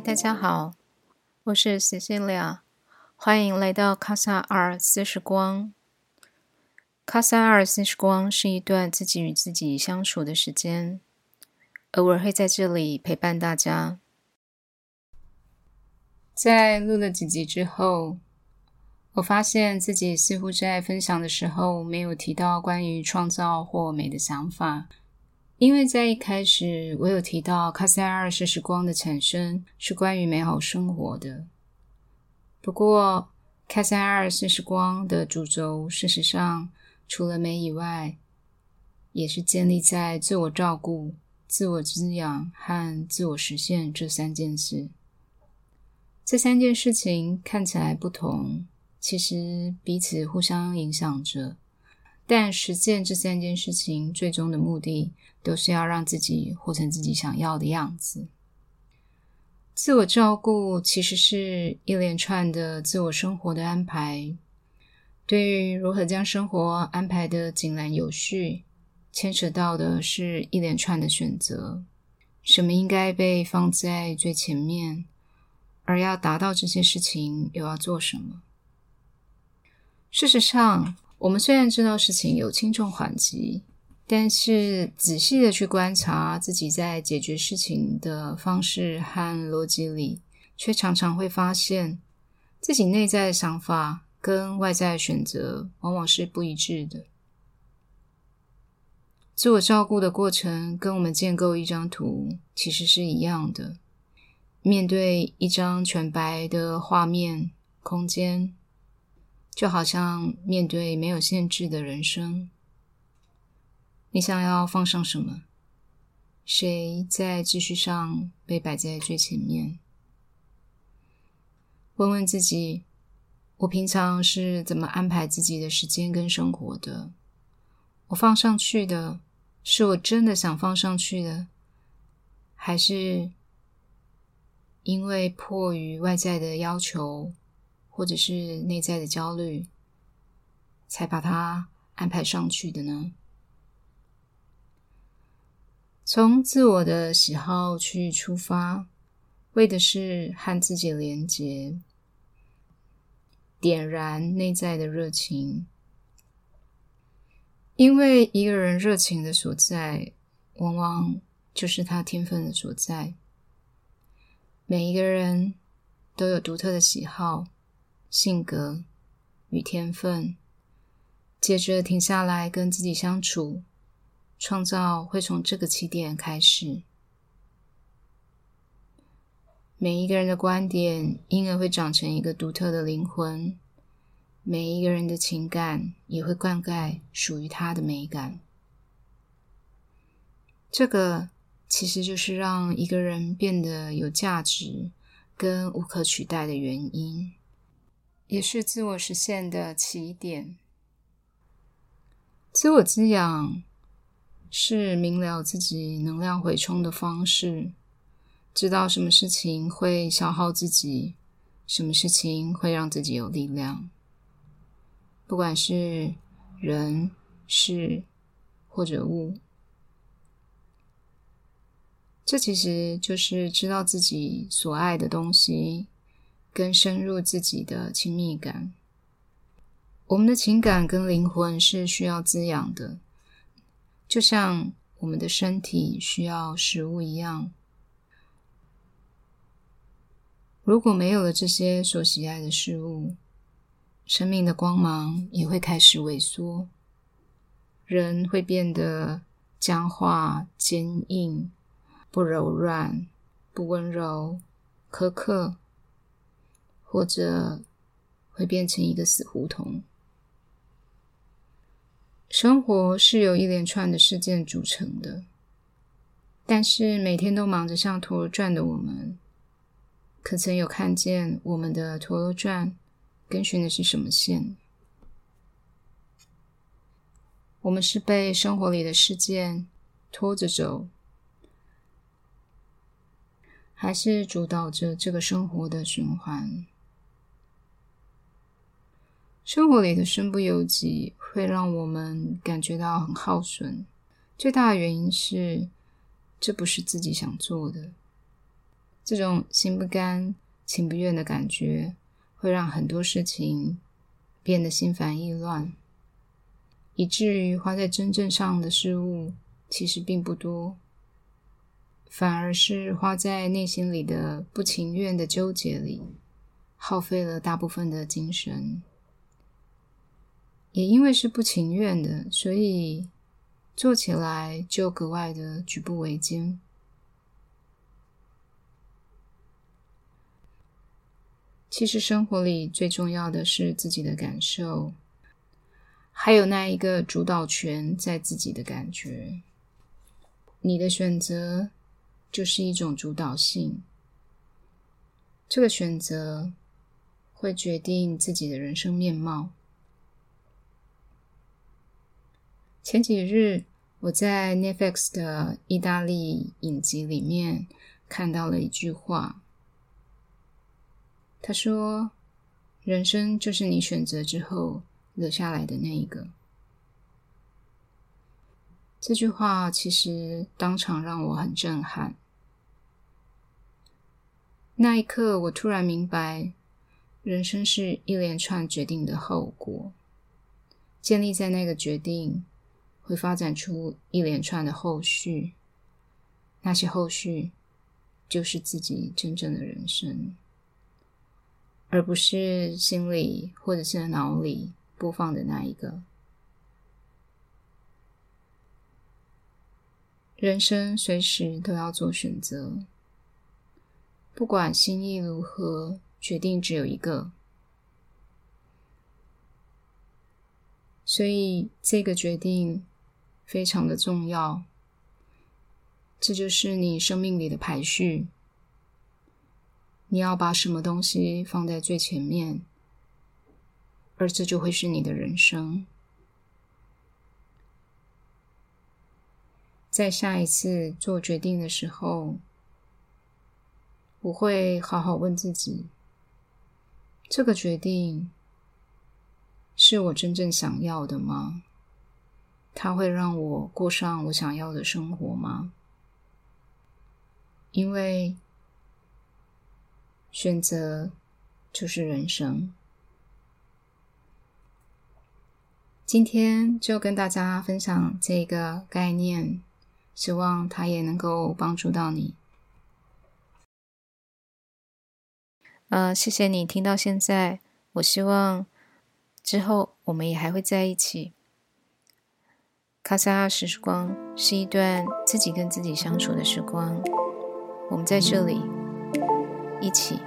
大家好，我是 Cecilia，欢迎来到卡萨尔四时光。卡萨尔四时光是一段自己与自己相处的时间，偶尔会在这里陪伴大家。在录了几集之后，我发现自己似乎在分享的时候没有提到关于创造或美的想法。因为在一开始，我有提到卡塞尔是时光的产生是关于美好生活的。不过，卡塞尔是时光的主轴，事实上除了美以外，也是建立在自我照顾、自我滋养和自我实现这三件事。这三件事情看起来不同，其实彼此互相影响着。但实践这三件事情，最终的目的都是要让自己活成自己想要的样子。自我照顾其实是一连串的自我生活的安排。对于如何将生活安排的井然有序，牵扯到的是一连串的选择：什么应该被放在最前面，而要达到这些事情，又要做什么？事实上。我们虽然知道事情有轻重缓急，但是仔细的去观察自己在解决事情的方式和逻辑里，却常常会发现自己内在的想法跟外在的选择往往是不一致的。自我照顾的过程跟我们建构一张图其实是一样的，面对一张全白的画面空间。就好像面对没有限制的人生，你想要放上什么？谁在秩序上被摆在最前面？问问自己：我平常是怎么安排自己的时间跟生活的？我放上去的是我真的想放上去的，还是因为迫于外在的要求？或者是内在的焦虑，才把它安排上去的呢？从自我的喜好去出发，为的是和自己连接，点燃内在的热情。因为一个人热情的所在，往往就是他天分的所在。每一个人都有独特的喜好。性格与天分，接着停下来跟自己相处，创造会从这个起点开始。每一个人的观点，因而会长成一个独特的灵魂；每一个人的情感，也会灌溉属于他的美感。这个其实就是让一个人变得有价值跟无可取代的原因。也是自我实现的起点。自我滋养是明了自己能量回充的方式，知道什么事情会消耗自己，什么事情会让自己有力量。不管是人、事或者物，这其实就是知道自己所爱的东西。更深入自己的亲密感，我们的情感跟灵魂是需要滋养的，就像我们的身体需要食物一样。如果没有了这些所喜爱的事物，生命的光芒也会开始萎缩，人会变得僵化、坚硬、不柔软、不温柔、苛刻。或者会变成一个死胡同。生活是由一连串的事件组成的，但是每天都忙着像陀螺转的我们，可曾有看见我们的陀螺转跟循的是什么线？我们是被生活里的事件拖着走，还是主导着这个生活的循环？生活里的身不由己会让我们感觉到很耗损，最大的原因是这不是自己想做的。这种心不甘情不愿的感觉，会让很多事情变得心烦意乱，以至于花在真正上的事物其实并不多，反而是花在内心里的不情愿的纠结里，耗费了大部分的精神。也因为是不情愿的，所以做起来就格外的举步维艰。其实生活里最重要的是自己的感受，还有那一个主导权在自己的感觉。你的选择就是一种主导性，这个选择会决定自己的人生面貌。前几日，我在 Netflix 的意大利影集里面看到了一句话。他说：“人生就是你选择之后留下来的那一个。”这句话其实当场让我很震撼。那一刻，我突然明白，人生是一连串决定的后果，建立在那个决定。会发展出一连串的后续，那些后续就是自己真正的人生，而不是心里或者是脑里播放的那一个。人生随时都要做选择，不管心意如何，决定只有一个。所以这个决定。非常的重要，这就是你生命里的排序。你要把什么东西放在最前面，而这就会是你的人生。在下一次做决定的时候，我会好好问自己：这个决定是我真正想要的吗？它会让我过上我想要的生活吗？因为选择就是人生。今天就跟大家分享这个概念，希望它也能够帮助到你。呃，谢谢你听到现在。我希望之后我们也还会在一起。卡萨尔时光是一段自己跟自己相处的时光，我们在这里一起。